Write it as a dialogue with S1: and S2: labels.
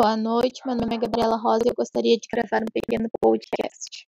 S1: Boa noite, meu nome é Gabriela Rosa e eu gostaria de gravar um pequeno podcast.